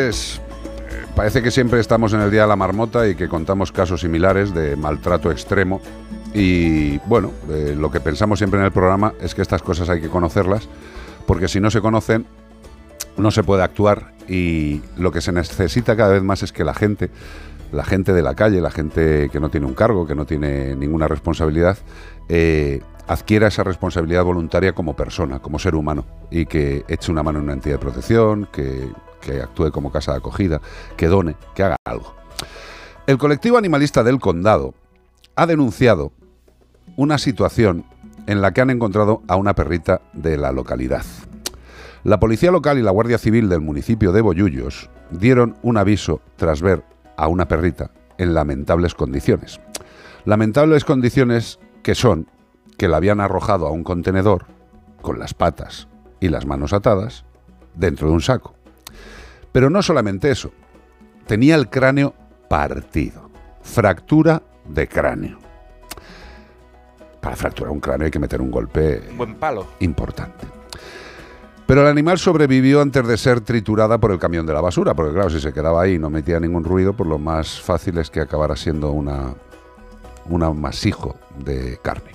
Es, eh, parece que siempre estamos en el Día de la Marmota y que contamos casos similares de maltrato extremo. Y bueno, eh, lo que pensamos siempre en el programa es que estas cosas hay que conocerlas, porque si no se conocen, no se puede actuar y lo que se necesita cada vez más es que la gente, la gente de la calle, la gente que no tiene un cargo, que no tiene ninguna responsabilidad, eh, adquiera esa responsabilidad voluntaria como persona, como ser humano, y que eche una mano en una entidad de protección, que, que actúe como casa de acogida, que done, que haga algo. El colectivo animalista del condado ha denunciado una situación en la que han encontrado a una perrita de la localidad. La policía local y la Guardia Civil del municipio de Bollullos dieron un aviso tras ver a una perrita en lamentables condiciones. Lamentables condiciones que son que la habían arrojado a un contenedor con las patas y las manos atadas dentro de un saco. Pero no solamente eso, tenía el cráneo partido, fractura de cráneo. Para fracturar un cráneo hay que meter un golpe Buen palo. importante. Pero el animal sobrevivió antes de ser triturada por el camión de la basura, porque claro, si se quedaba ahí y no metía ningún ruido, pues lo más fácil es que acabara siendo una, un amasijo de carne.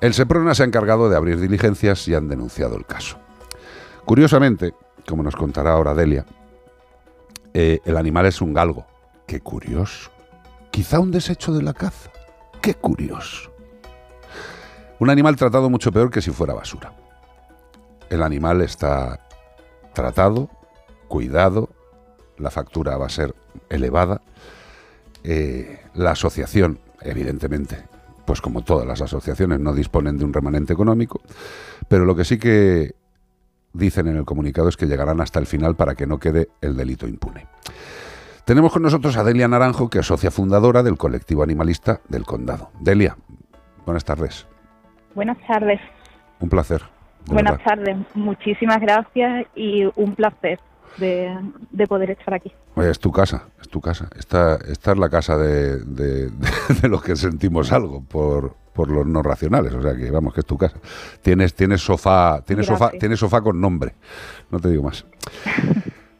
El Seprona se ha encargado de abrir diligencias y han denunciado el caso. Curiosamente, como nos contará ahora Delia, eh, el animal es un galgo. Qué curioso. Quizá un desecho de la caza. Qué curioso. Un animal tratado mucho peor que si fuera basura. El animal está tratado, cuidado, la factura va a ser elevada. Eh, la asociación, evidentemente, pues como todas las asociaciones, no disponen de un remanente económico, pero lo que sí que dicen en el comunicado es que llegarán hasta el final para que no quede el delito impune. Tenemos con nosotros a Delia Naranjo, que es socia fundadora del colectivo animalista del Condado. Delia, buenas tardes. Buenas tardes. Un placer. Buenas verdad. tardes. Muchísimas gracias y un placer de, de poder estar aquí. Oye, es tu casa, es tu casa. Esta, esta es la casa de, de- de los que sentimos algo por, por los no racionales. O sea que vamos, que es tu casa. Tienes, tienes sofá, tienes sofá, Gracias. tienes sofá con nombre. No te digo más.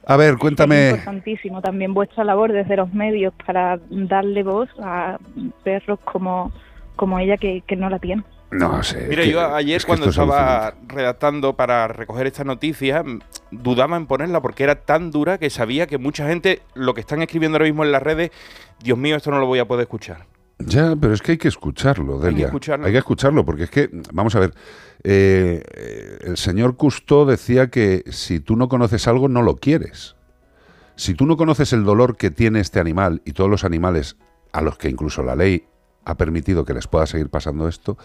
A ver, Es cuéntame. importantísimo también vuestra labor desde los medios para darle voz a perros como, como ella que, que no la tiene. No sé. Mira, es que- yo ayer es que cuando es estaba alucinante. redactando para recoger esta noticia, dudaba en ponerla porque era tan dura que sabía que mucha gente, lo que están escribiendo ahora mismo en las redes, Dios mío, esto no lo voy a poder escuchar. Ya, pero es que hay que escucharlo, que Delia. escucharlo. Hay que escucharlo, porque es que, vamos a ver, eh, el señor Cousteau decía que si tú no conoces algo, no lo quieres. Si tú no conoces el dolor que tiene este animal y todos los animales a los que incluso la ley ha permitido que les pueda seguir pasando esto,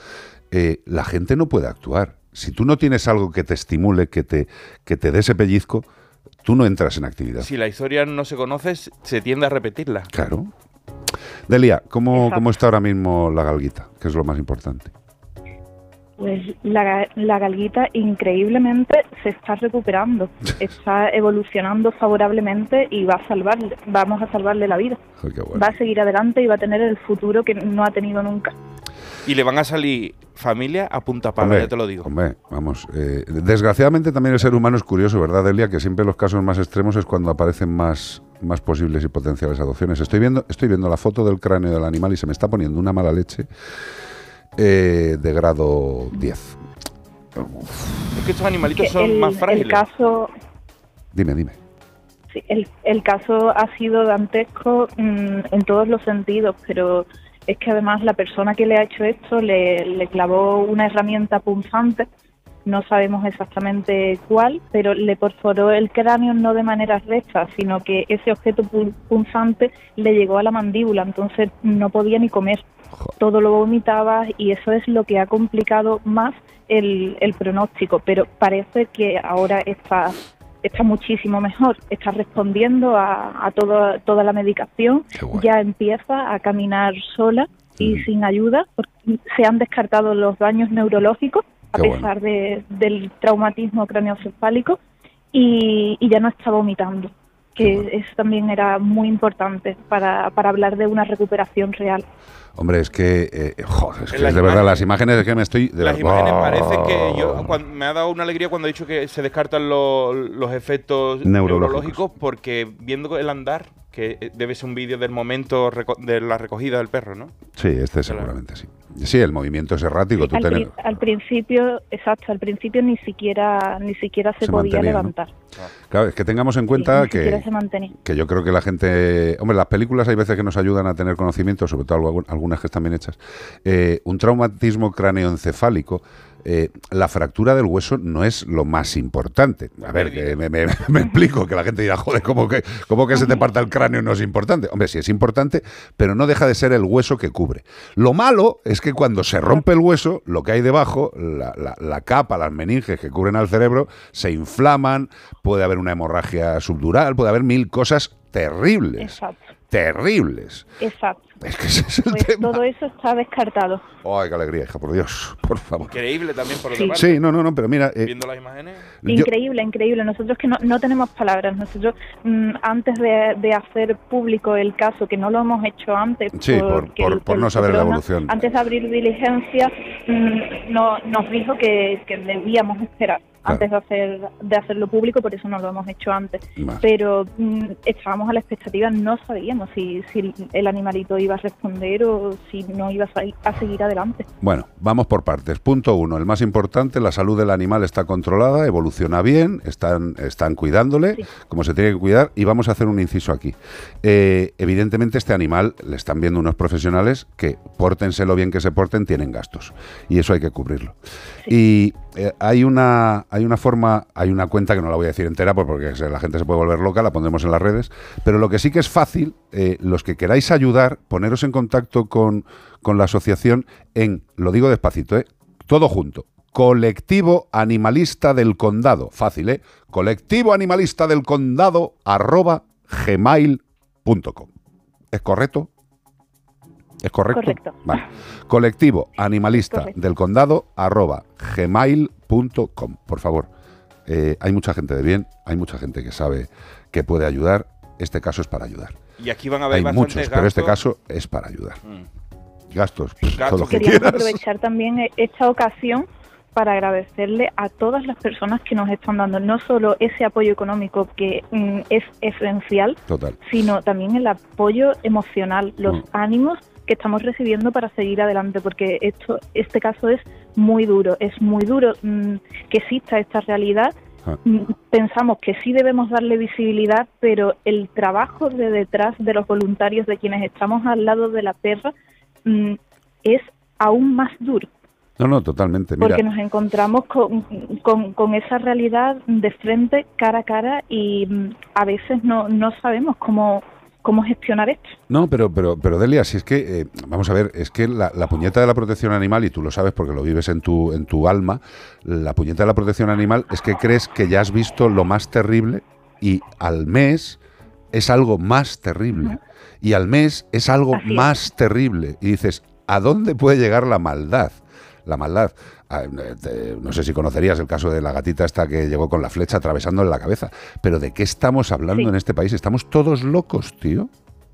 eh, la gente no puede actuar. Si tú no tienes algo que te estimule, que te, que te dé ese pellizco, tú no entras en actividad. Si la historia no se conoce, se tiende a repetirla. Claro. Delia, ¿cómo. ¿cómo está ahora mismo la galguita? Que es lo más importante. Pues la, la galguita increíblemente se está recuperando, está evolucionando favorablemente y va a salvarle, vamos a salvarle la vida. Bueno. Va a seguir adelante y va a tener el futuro que no ha tenido nunca. Y le van a salir familia a punta pala, Hombre, ya te lo digo. Hombre, vamos. eh, desgraciadamente también el ser humano es curioso, ¿verdad, Delia? Que siempre los casos más extremos es cuando aparecen más, más posibles y potenciales adopciones. Estoy viendo, estoy viendo la foto del cráneo del animal y se me está poniendo una mala leche eh, de grado 10. Es que estos animalitos Que son el, más el frágiles. caso Dime, dime. Sí, el, el caso ha sido dantesco mm, en todos los sentidos, pero es que además la persona que le ha hecho esto le, le clavó una herramienta punzante, no sabemos exactamente cuál, pero le perforó el cráneo no de manera recta, sino que ese objeto pu- punzante le llegó a la mandíbula, entonces no podía ni comer, todo lo vomitaba y eso es lo que ha complicado más el, el pronóstico, pero parece que ahora está está muchísimo mejor, está respondiendo a, a todo- toda la medicación, bueno. ya empieza a caminar sola y Ujú. sin ayuda, porque se han descartado los daños neurológicos a Qué pesar de- del traumatismo craneoencefálico y, y ya no está vomitando. Que eso también era muy importante para, para hablar de una recuperación real. Hombre, es que, eh, joder, es que de verdad las imágenes es que me estoy... De las imágenes parecen que yo, me ha dado una alegría cuando he dicho que se descartan los, los efectos neurológicos porque viendo el andar que eh, debe ser un vídeo del momento de la recogida del perro, ¿no? Sí, este seguramente sí. Sí, el movimiento es errático. al, principio, exacto, al principio ni siquiera ni siquiera se, podía levantar. Claro, es que tengamos en cuenta que, que yo creo que la gente... Hombre, las películas hay veces que nos ayudan a tener conocimiento, sobre todo algunas que están bien hechas. Eh, un traumatismo cráneoencefálico eh, la fractura del hueso no es lo más importante. A ver, que me, explico, que la gente dirá, joder, ¿cómo que, ¿cómo que se te parta el cráneo no es importante? Hombre, sí es importante, pero no deja de ser el hueso que cubre. Lo malo es que cuando se rompe el hueso, lo que hay debajo, la, capa, las meninges que cubren al cerebro, se inflaman, puede haber una hemorragia subdural, puede haber mil cosas terribles. Exacto. Terribles. Exacto. Es que ese es el pues Todo eso está descartado. Ay, qué alegría, hija, por Dios, por favor. Increíble también por otra sí. Sí, no, no, no, pero mira... Eh, Viendo las imágenes... Increíble, increíble. Nosotros que no, no tenemos palabras. Nosotros, mm, antes de, de, hacer público el caso, que no lo hemos hecho antes... Sí, por, por, no saber la evolución. Antes de abrir diligencia, mm, no, nos dijo que, que debíamos esperar antes de hacer de hacerlo público, por eso no lo hemos hecho antes. Pero mm, estábamos a la expectativa, no sabíamos si, si el animalito iba a responder o si no iba a, seguir adelante. Bueno, vamos por partes. Punto uno, el más importante, la salud del animal está controlada, evoluciona bien, están, están cuidándole como se tiene que cuidar y vamos a hacer un inciso aquí. Eh, evidentemente este animal le están viendo unos profesionales que, pórtense lo bien que se porten, tienen gastos y eso hay que cubrirlo. Y eh, hay una hay una forma, hay una cuenta que no la voy a decir entera pues porque la gente se puede volver loca, la pondremos en las redes, pero lo que sí que es fácil, eh, los que queráis ayudar, poneros en contacto con, con la asociación en, lo digo despacito, eh, todo junto, Colectivo Animalista del Condado, fácil, ¿eh? Colectivo Animalista del Condado arroba gmail.com. ¿Es correcto? ¿Es correcto? Correcto. Vale. Colectivo Animalista del Condado arroba gmail.com. Por favor, eh, hay mucha gente de bien, hay mucha gente que sabe que puede ayudar. Este caso es para ayudar. Y aquí van a haber hay muchos, pero este caso es para ayudar. Mm. Gastos, Gastos. Queríamos aprovechar también esta ocasión para agradecerle a todas las personas que nos están dando no solo ese apoyo económico que mm, es esencial, sino también el apoyo emocional, los mm. ánimos que estamos recibiendo para seguir adelante, porque esto, este caso es muy duro, es muy duro mm, que exista esta realidad. Ah. Pensamos que sí debemos darle visibilidad, pero el trabajo de detrás de los voluntarios, de quienes estamos al lado de la perra, es aún más duro. No, no, totalmente. Porque nos encontramos con, con, esa realidad de frente, cara a cara, y mm, a veces no, no sabemos cómo, cómo gestionar esto. No, pero, pero, pero Delia, si es que, eh, vamos a ver, es que la, puñeta de la protección animal, y tú lo sabes porque lo vives en tu, en tu alma, la puñeta de la protección animal es que crees que ya has visto lo más terrible y al mes es algo más terrible. Y al mes es algo más terrible. Y dices, ¿a dónde puede llegar la maldad? La maldad. Ah, no sé si conocerías el caso de la gatita esta que llegó con la flecha atravesando en la cabeza. Pero ¿de qué estamos hablando en este país? Estamos todos locos, tío.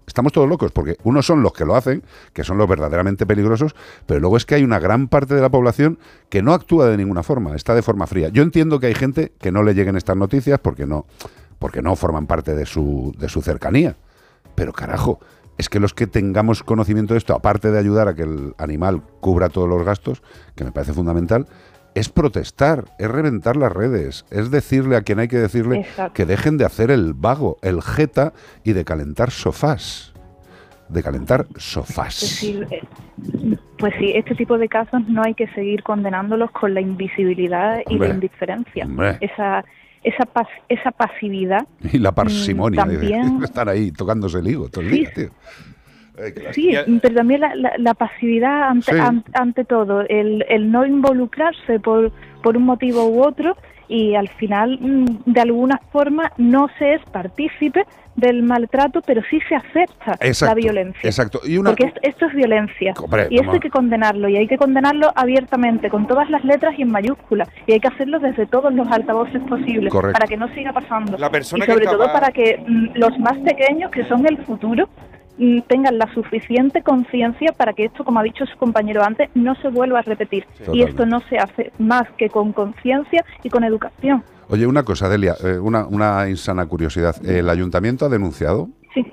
Estamos todos locos, porque unos son los que lo hacen, que son los verdaderamente peligrosos, pero luego es que hay una gran parte de la población que no actúa de ninguna forma, está de forma fría. Yo entiendo que hay gente que no le lleguen estas noticias porque no, porque no forman parte de su, de su cercanía. Pero carajo, es que los que tengamos conocimiento de esto, aparte de ayudar a que el animal cubra todos los gastos, que me parece fundamental, es protestar, es reventar las redes, es decirle a quien hay que decirle que dejen de hacer el vago, el jeta y de calentar sofás. De calentar sofás. Pues, pues sí, este tipo de casos no hay que seguir condenándolos con la invisibilidad y la indiferencia. Esa esa, esa pasividad. Y la parsimonia de estar ahí tocándose el higo todo el día, tío. Sí, pero también la, la, pasividad ante, ante, todo, el, el no involucrarse por, por un motivo u otro y al final, mm, de alguna forma, no se es partícipe del maltrato, pero sí se acepta la violencia. Exacto. Porque esto es violencia. y esto hay que condenarlo, y hay que condenarlo abiertamente, con todas las letras y en mayúsculas. Y hay que hacerlo desde todos los altavoces posibles, para que no siga pasando. y sobre todo para que mm, los más pequeños, que son el futuro, tengan la suficiente conciencia para que esto, como ha dicho su compañero antes, no se vuelva a repetir. y esto no se hace más que con conciencia y con educación. Oye, una cosa, Delia, eh, una, una insana curiosidad. ¿El ayuntamiento ha denunciado? Sí.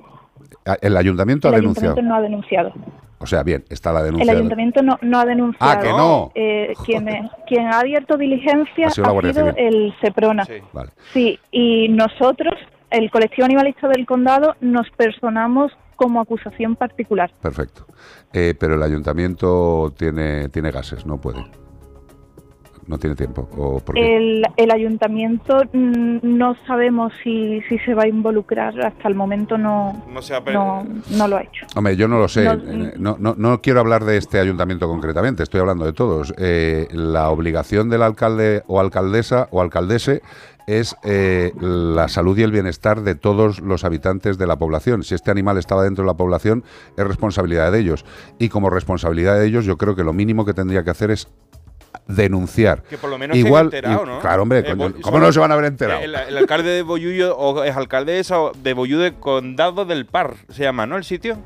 Ah, ¿El ayuntamiento ha denunciado? El ayuntamiento no ha denunciado. O sea, bien, está la denuncia. El ayuntamiento no, no ha denunciado. Ah, que no. Eh, quien, quien, ha abierto diligencia ha sido, el SEPRONA. Sí. Vale. sí, y nosotros, el colectivo animalista del condado, nos personamos como acusación particular. Perfecto. Eh, pero el ayuntamiento tiene, tiene gases, no puede no tiene tiempo? ¿o el, el, ayuntamiento mm, no sabemos si, si se va a involucrar, hasta el momento no, no, no, lo ha hecho. Hombre, yo no lo sé, no, no, no, quiero hablar de este ayuntamiento concretamente, estoy hablando de todos. Eh, la obligación del alcalde o alcaldesa o alcaldese es eh, la salud y el bienestar de todos los habitantes de la población. Si este animal estaba dentro de la población, es responsabilidad de ellos. Y como responsabilidad de ellos, yo creo que lo mínimo que tendría que hacer es denunciar. Que por lo menos Igual, enterado, ¿no? Claro, hombre, eh, ¿cómo no se van a haber enterado? El, alcalde de Boyullo o es alcaldesa de Boyullo de Condado del Par, se llama, ¿no? El sitio.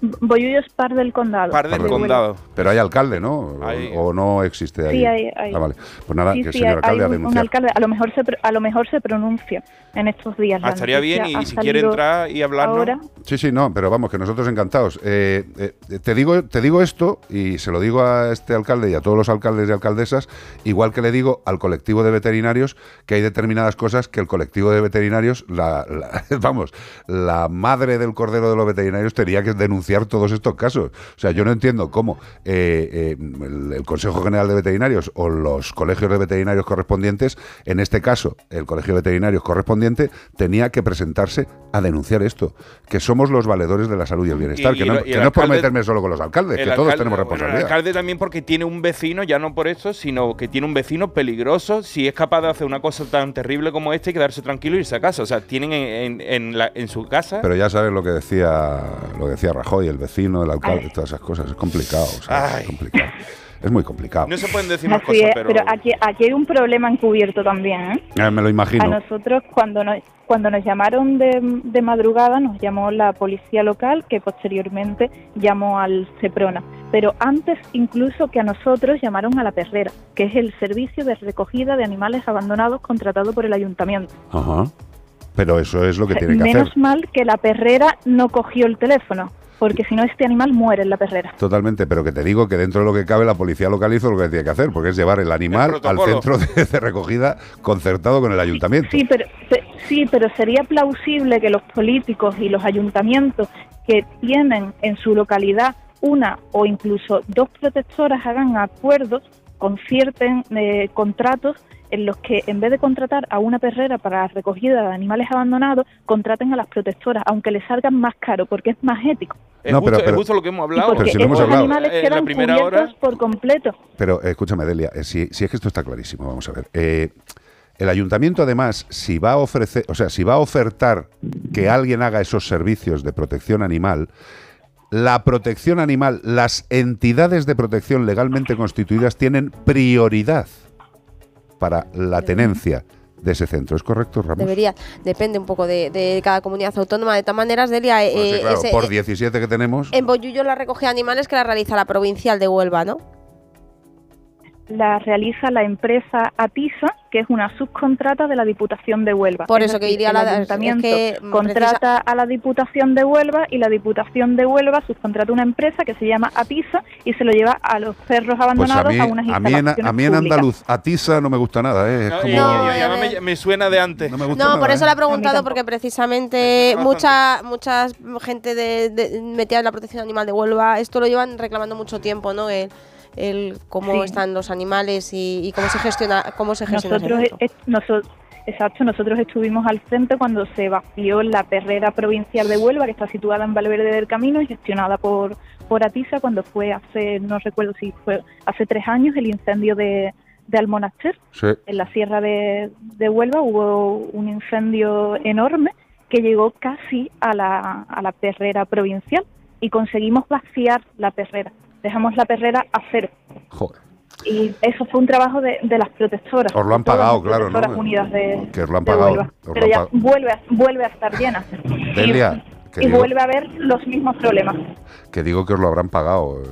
Boyullo es par del condado. Par del condado. Pero hay alcalde, ¿no? O, no existe ahí. Sí, hay. Ah, vale. Pues nada, que el señor alcalde hay un, alcalde, a lo mejor se a lo mejor se pronuncia en estos días. Ah, estaría bien y si quiere entrar y hablar ahora. Sí, sí, no, pero vamos, que nosotros encantados. Eh, eh, te digo te digo esto y se lo digo a este alcalde y a todos los alcaldes y alcaldesas, igual que le digo al colectivo de veterinarios que hay determinadas cosas que el colectivo de veterinarios, la, vamos, la madre del cordero de los veterinarios tenía que denunciar todos estos casos. O sea, yo no entiendo cómo eh, el, Consejo General de Veterinarios o los colegios de veterinarios correspondientes, en este caso el Colegio de Veterinarios correspondiente, tenía que presentarse a denunciar esto, que somos los valedores de la salud y el bienestar, que, no, es por meterme solo con los alcaldes, que todos tenemos responsabilidad. el alcalde también porque tiene un vecino, ya no por eso, sino que tiene un vecino peligroso, si es capaz de hacer una cosa tan terrible como este y quedarse tranquilo y irse a casa. O sea, tienen en, su casa... Pero ya sabes lo que decía lo decía Rajoy, el vecino, el alcalde, todas esas cosas. Es complicado, es complicado. Es muy complicado. No se pueden decir más cosas, pero... aquí, aquí, hay un problema encubierto también, ¿eh? Ah, me lo imagino. A nosotros, cuando nos, cuando nos llamaron de, de, madrugada, nos llamó la policía local, que posteriormente llamó al CEPRONA. Pero antes, incluso que a nosotros, llamaron a la perrera, que es el servicio de recogida de animales abandonados contratado por el ayuntamiento. Ajá. Pero eso es lo que tiene que hacer. Menos mal que la perrera no cogió el teléfono porque si no este animal muere en la perrera. Totalmente, pero que te digo que dentro de lo que cabe la policía local hizo lo que tiene que hacer, porque es llevar el animal al centro de, recogida concertado con el ayuntamiento. Sí, pero sí, pero sería plausible que los políticos y los ayuntamientos que tienen en su localidad una o incluso dos protectoras hagan acuerdos, concierten eh, contratos en los que en vez de contratar a una perrera para la recogida de animales abandonados, contraten a las protectoras, aunque les salgan más caro, porque es más ético. Es, justo, lo que hemos hablado. Porque si hemos animales quedan primera hora... por completo. Pero escúchame, Delia, eh, si, si, es que esto está clarísimo, vamos a ver. Eh, el ayuntamiento, además, si va a ofrecer, o sea, si va a ofertar que alguien haga esos servicios de protección animal, la protección animal, las entidades de protección legalmente constituidas tienen prioridad para la tenencia de ese centro. ¿Es correcto, Ramos? Debería, depende un poco de, cada comunidad autónoma. De todas maneras, Delia... Eh, pues por 17 que tenemos... En Boyullo la recoge animales que la realiza la provincial de Huelva, ¿no? La realiza la empresa Atisa, que es una subcontrata de la Diputación de Huelva. Por eso que iría el ayuntamiento contrata a la Diputación de Huelva y la Diputación de Huelva subcontrata una empresa que se llama Atisa y se lo lleva a los perros abandonados pues a, unas a mí, en, a mí en Andaluz Atisa no me gusta nada, ¿eh? no, me, suena de antes. No, por eso ¿eh? le he preguntado porque precisamente mucha mucha gente de, metida en la protección animal de Huelva esto lo llevan reclamando mucho tiempo, ¿no? El, el cómo están los animales y, cómo se gestiona cómo se gestiona nosotros, exacto nosotros estuvimos al frente cuando se vació la perrera provincial de Huelva que está situada en Valverde del Camino y gestionada por por Atisa cuando fue hace no recuerdo si fue hace tres años el incendio de de Almonaster, en la sierra de, Huelva, hubo un incendio enorme que llegó casi a la, a la perrera provincial y conseguimos vaciar la perrera. Dejamos la perrera a cero. Joder. Y eso fue un trabajo de, las protectoras. Os lo han pagado, claro, ¿no? unidas de, que os lo han pagado. Pero ya vuelve a, vuelve a estar llena. Delia, y, vuelve a haber los mismos problemas. Que digo que os lo habrán pagado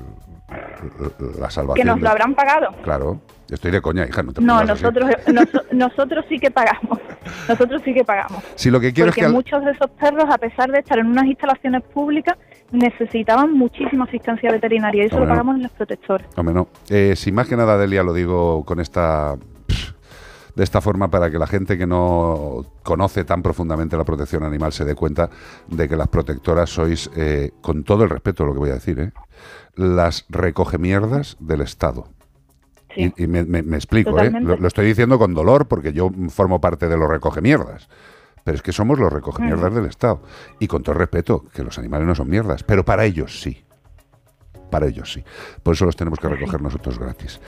la salvación. Que nos lo habrán pagado. Claro. Estoy de coña, hija. No, te no nosotros, nosotros sí que pagamos. Nosotros sí que pagamos. Si lo que quiero Porque es que muchos de esos perros, a pesar de estar en unas instalaciones públicas, necesitaban muchísima asistencia veterinaria y eso lo pagamos en los protectores. Hombre, no. Eh, sin más que nada, Delia, lo digo con esta de esta forma para que la gente que no conoce tan profundamente la protección animal se dé cuenta de que las protectoras sois, eh, con todo el respeto a lo que voy a decir, eh, las recogemierdas del Estado. Y, me, explico, ¿eh? lo, estoy diciendo con dolor porque yo formo parte de los recogemierdas. Pero es que somos los recogemierdas del Estado. Y con todo respeto, que los animales no son mierdas, pero para ellos sí. Para ellos sí. Por eso los tenemos que recoger nosotros gratis.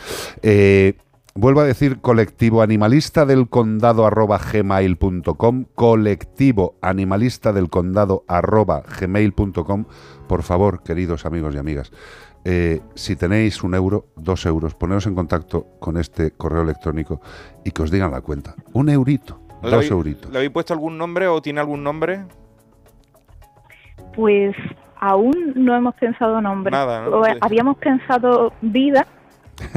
Eh, vuelvo a decir colectivo animalista del condado arroba gmail.com, colectivo animalista del condado arroba gmail.com. Por favor, queridos amigos y amigas, eh, si tenéis un euro, dos euros, poneros en contacto con este correo electrónico y que os digan la cuenta. Un eurito, dos euritos. ¿Le habéis puesto algún nombre o tiene algún nombre? Pues aún no hemos pensado nombre. Nada, Habíamos pensado vida,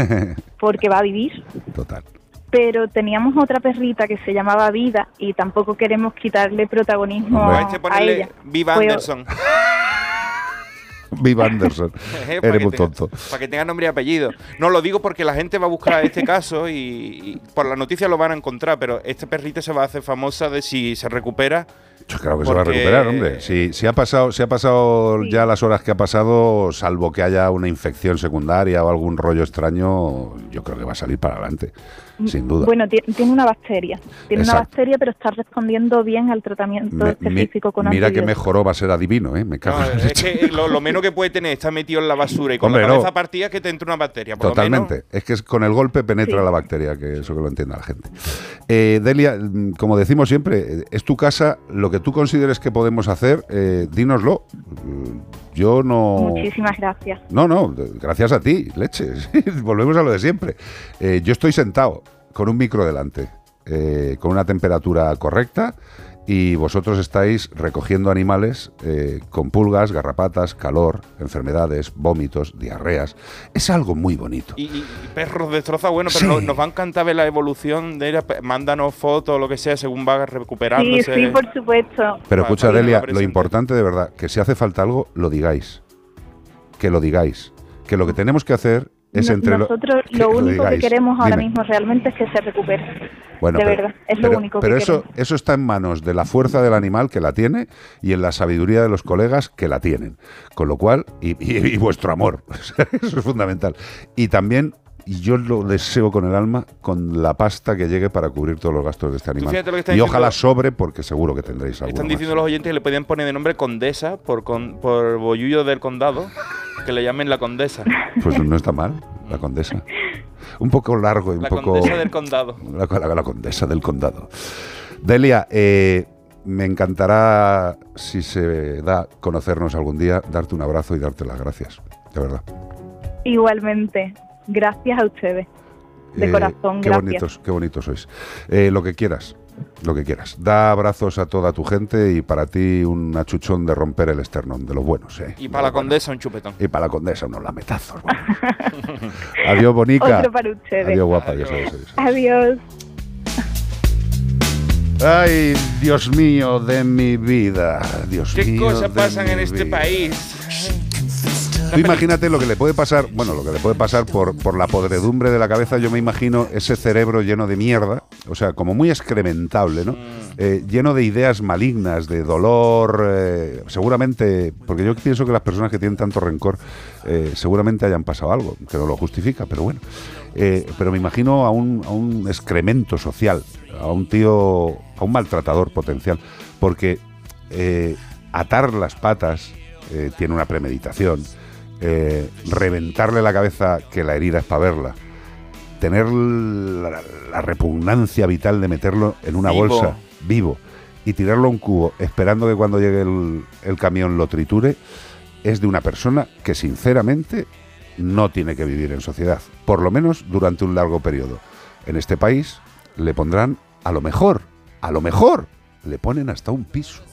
porque va a vivir. Total. Pero teníamos otra perrita que se llamaba Vida y tampoco queremos quitarle protagonismo a, ella. Viva Anderson. Viva Anderson. Eres muy tonto. Para que tenga nombre y apellido. No, lo digo porque la gente va a buscar este caso y, por la noticia lo van a encontrar, pero este perrito se va a hacer famosa de si se recupera. Creo que se va a recuperar, hombre. Si, si ha pasado, si ha pasado ya las horas que ha pasado, salvo que haya una infección secundaria o algún rollo extraño, yo creo que va a salir para adelante sin duda. Bueno, tiene una bacteria. Tiene una bacteria, pero está respondiendo bien al tratamiento específico con Mira que mejoró, va a ser adivino, ¿eh? Me cago es que lo, menos que puede tener está metido en la basura y con la cabeza partida que te entra una bacteria. Totalmente. Es que con el golpe penetra la bacteria, que eso que lo entienda la gente. Eh, Delia, como decimos siempre, es tu casa. Lo que tú consideres que podemos hacer, eh, dínoslo. Yo no. Muchísimas gracias. No, no, gracias a ti, leches. Volvemos a lo de siempre. Eh, yo estoy sentado con un micro delante, eh, con una temperatura correcta y vosotros estáis recogiendo animales eh, con pulgas, garrapatas, calor, enfermedades, vómitos, diarreas. Es algo muy bonito. Y, perros destrozados, bueno, pero nos, va a encantar ver la evolución de ella. Mándanos fotos, lo que sea, según va recuperándose. Sí, sí, por supuesto. Pero escucha, Delia, lo importante de verdad, que si hace falta algo, lo digáis. Que lo digáis. Que lo que tenemos que hacer nosotros lo, único que queremos ahora mismo realmente es que se recupere. Bueno, de verdad, es lo único pero eso, eso está en manos de la fuerza del animal que la tiene y en la sabiduría de los colegas que la tienen. Con lo cual, y, vuestro amor, eso es fundamental. Y también y yo lo deseo con el alma, con la pasta que llegue para cubrir todos los gastos de este animal. Y ojalá sobre, porque seguro que tendréis algo. Están diciendo los oyentes que le podían poner de nombre Condesa por, con, por Bollullo del Condado, que le llamen la Condesa. Pues no está mal, la Condesa. Un poco largo y un poco. La Condesa del Condado. La, Condesa del Condado. Delia, eh, me encantará, si se da, conocernos algún día, darte un abrazo y darte las gracias. De verdad. Igualmente. Gracias a ustedes. De eh, corazón, qué Bonitos, qué bonitos sois. Eh, lo que quieras, lo que quieras. Da abrazos a toda tu gente y para ti un achuchón de romper el esternón, de los buenos. ¿eh? Y para la condesa un chupetón. Y para la condesa unos lametazos. adiós, bonica. Otro para ustedes. Adiós, guapa. Adiós. adiós. Ay, Dios mío de mi vida. Dios ¿Qué mío. ¿Qué cosas pasan en este país? Tú imagínate lo que le puede pasar, bueno, lo que le puede pasar por, por la podredumbre de la cabeza, yo me imagino ese cerebro lleno de mierda, o sea, como muy excrementable, ¿no? Mm. Eh, lleno de ideas malignas, de dolor, eh, seguramente, porque yo pienso que las personas que tienen tanto rencor eh, seguramente hayan pasado algo, que no lo justifica, pero bueno. pero me imagino a un, a un excremento social, a un tío, a un maltratador potencial, porque atar las patas tiene una premeditación, eh, reventarle la cabeza, que la herida es para verla, tener la, repugnancia vital de meterlo en una bolsa vivo y tirarlo a un cubo esperando que cuando llegue el, el camión lo triture, es de una persona que sinceramente no tiene que vivir en sociedad, por lo menos durante un largo periodo. En este país le pondrán, a lo mejor, a lo mejor, le ponen hasta un piso.